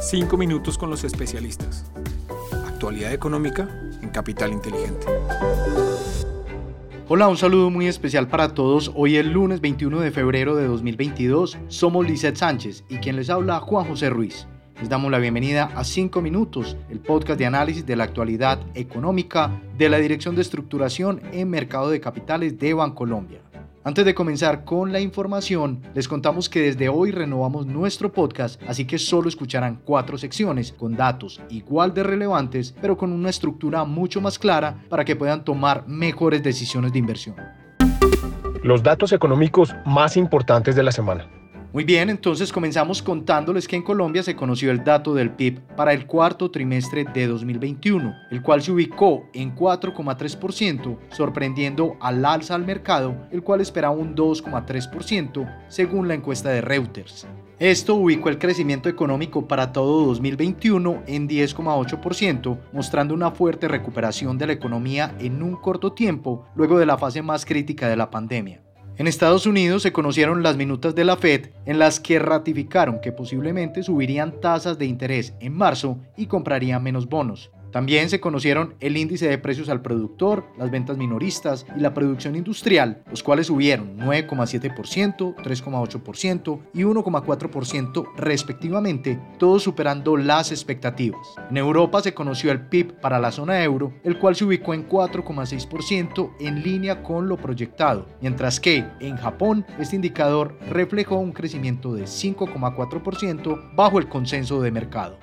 Cinco minutos con los especialistas. Actualidad económica en Capital Inteligente. Hola, un saludo muy especial para todos. Hoy es lunes 21 de febrero de 2022. Somos Lizeth Sánchez y quien les habla Juan José Ruiz. Les damos la bienvenida a 5 Minutos, el podcast de análisis de la actualidad económica de la Dirección de Estructuración en Mercado de Capitales de Bancolombia. Antes de comenzar con la información, les contamos que desde hoy renovamos nuestro podcast, así que solo escucharán cuatro secciones con datos igual de relevantes, pero con una estructura mucho más clara para que puedan tomar mejores decisiones de inversión. Los datos económicos más importantes de la semana. Muy bien, entonces comenzamos contándoles que en Colombia se conoció el dato del PIB para el cuarto trimestre de 2021, el cual se ubicó en 4,3%, sorprendiendo al alza al mercado, el cual esperaba un 2,3% según la encuesta de Reuters. Esto ubicó el crecimiento económico para todo 2021 en 10,8%, mostrando una fuerte recuperación de la economía en un corto tiempo luego de la fase más crítica de la pandemia. En Estados Unidos se conocieron las minutas de la Fed en las que ratificaron que posiblemente subirían tasas de interés en marzo y comprarían menos bonos. También se conocieron el índice de precios al productor, las ventas minoristas y la producción industrial, los cuales subieron 9,7%, 3,8% y 1,4% respectivamente, todos superando las expectativas. En Europa se conoció el PIB para la zona euro, el cual se ubicó en 4,6% en línea con lo proyectado, mientras que en Japón este indicador reflejó un crecimiento de 5,4% bajo el consenso de mercado.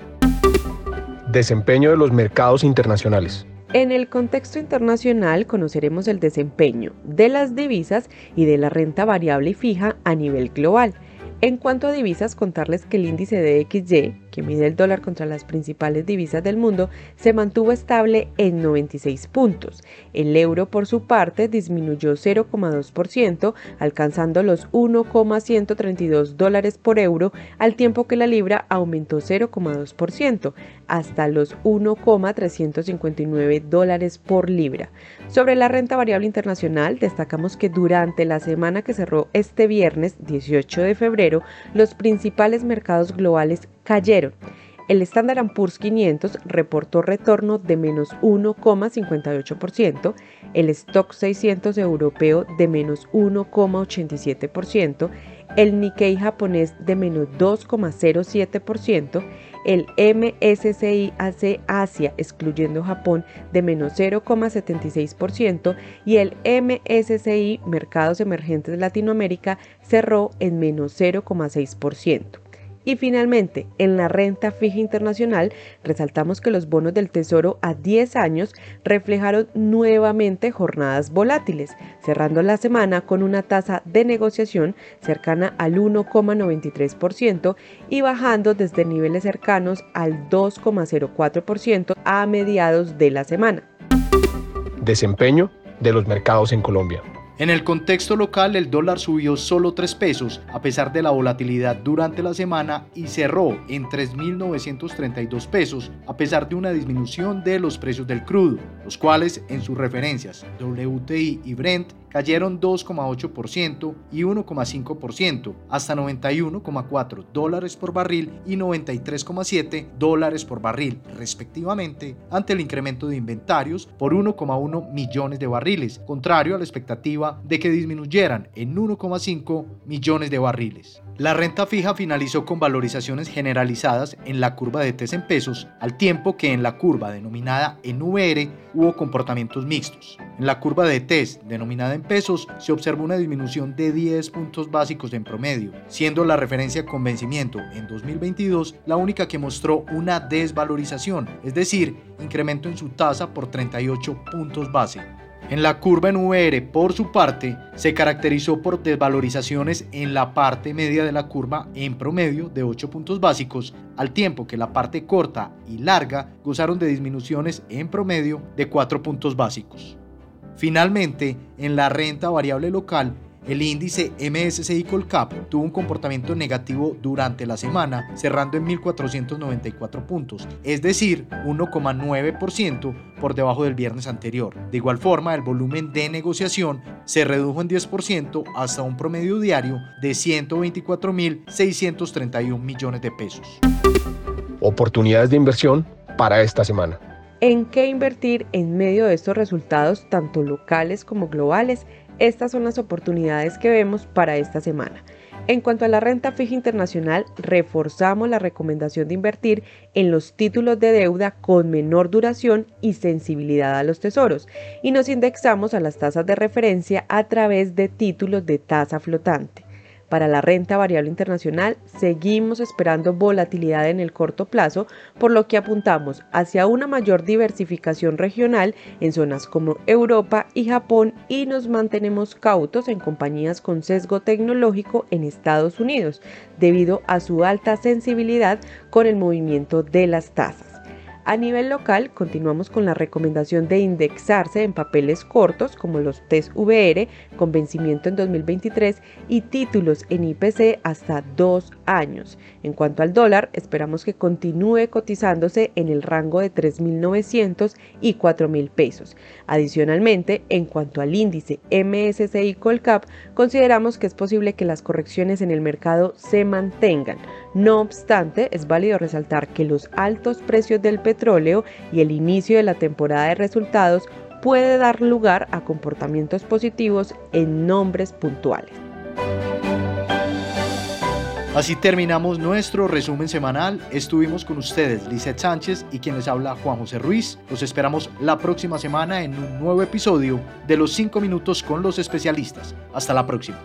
Desempeño de los mercados internacionales. En el contexto internacional conoceremos el desempeño de las divisas y de la renta variable y fija a nivel global. En cuanto a divisas, contarles que el índice de XY que mide el dólar contra las principales divisas del mundo, se mantuvo estable en 96 puntos. El euro, por su parte, disminuyó 0,2%, alcanzando los 1,132 dólares por euro, al tiempo que la libra aumentó 0,2%, hasta los 1,359 dólares por libra. Sobre la renta variable internacional, destacamos que durante la semana que cerró este viernes 18 de febrero, los principales mercados globales cayeron. El Standard Poor's 500 reportó retorno de menos 1,58%, el Stock 600 europeo de menos 1,87%, el Nikkei japonés de menos 2,07%, el MSCI Asia, excluyendo Japón, de menos 0,76% y el MSCI Mercados Emergentes Latinoamérica cerró en menos 0,6%. Y finalmente, en la renta fija internacional, resaltamos que los bonos del Tesoro a 10 años reflejaron nuevamente jornadas volátiles, cerrando la semana con una tasa de negociación cercana al 1,93% y bajando desde niveles cercanos al 2,04% a mediados de la semana. Desempeño de los mercados en Colombia. En el contexto local, el dólar subió solo 3 pesos a pesar de la volatilidad durante la semana y cerró en 3.932 pesos a pesar de una disminución de los precios del crudo, los cuales en sus referencias WTI y Brent cayeron 2,8% y 1,5% hasta 91,4 dólares por barril y 93,7 dólares por barril respectivamente ante el incremento de inventarios por 1,1 millones de barriles, contrario a la expectativa de que disminuyeran en 1,5 millones de barriles. La renta fija finalizó con valorizaciones generalizadas en la curva de TES en pesos, al tiempo que en la curva denominada en VR hubo comportamientos mixtos. En la curva de TES denominada en pesos se observó una disminución de 10 puntos básicos en promedio, siendo la referencia con vencimiento en 2022 la única que mostró una desvalorización, es decir, incremento en su tasa por 38 puntos base. En la curva en VR, por su parte, se caracterizó por desvalorizaciones en la parte media de la curva en promedio de 8 puntos básicos, al tiempo que la parte corta y larga gozaron de disminuciones en promedio de 4 puntos básicos. Finalmente, en la renta variable local, el índice MSCI Colcap tuvo un comportamiento negativo durante la semana, cerrando en 1.494 puntos, es decir, 1,9% por debajo del viernes anterior. De igual forma, el volumen de negociación se redujo en 10% hasta un promedio diario de 124.631 millones de pesos. oportunidades de inversión para esta semana. ¿En qué invertir en medio de estos resultados, tanto locales como globales? Estas son las oportunidades que vemos para esta semana. En cuanto a la renta fija internacional, reforzamos la recomendación de invertir en los títulos de deuda con menor duración y sensibilidad a los tesoros y nos indexamos a las tasas de referencia a través de títulos de tasa flotante. Para la renta variable internacional seguimos esperando volatilidad en el corto plazo, por lo que apuntamos hacia una mayor diversificación regional en zonas como Europa y Japón y nos mantenemos cautos en compañías con sesgo tecnológico en Estados Unidos, debido a su alta sensibilidad con el movimiento de las tasas. A nivel local, continuamos con la recomendación de indexarse en papeles cortos como los TES VR con vencimiento en 2023 y títulos en IPC hasta dos años. En cuanto al dólar, esperamos que continúe cotizándose en el rango de 3.900 y 4.000 pesos. Adicionalmente, en cuanto al índice MSCI Colcap, consideramos que es posible que las correcciones en el mercado se mantengan. No obstante, es válido resaltar que los altos precios del petróleo y el inicio de la temporada de resultados puede dar lugar a comportamientos positivos en nombres puntuales. Así terminamos nuestro resumen semanal. Estuvimos con ustedes, Lizeth Sánchez y quien les habla Juan José Ruiz. Los esperamos la próxima semana en un nuevo episodio de Los 5 Minutos con los especialistas. Hasta la próxima.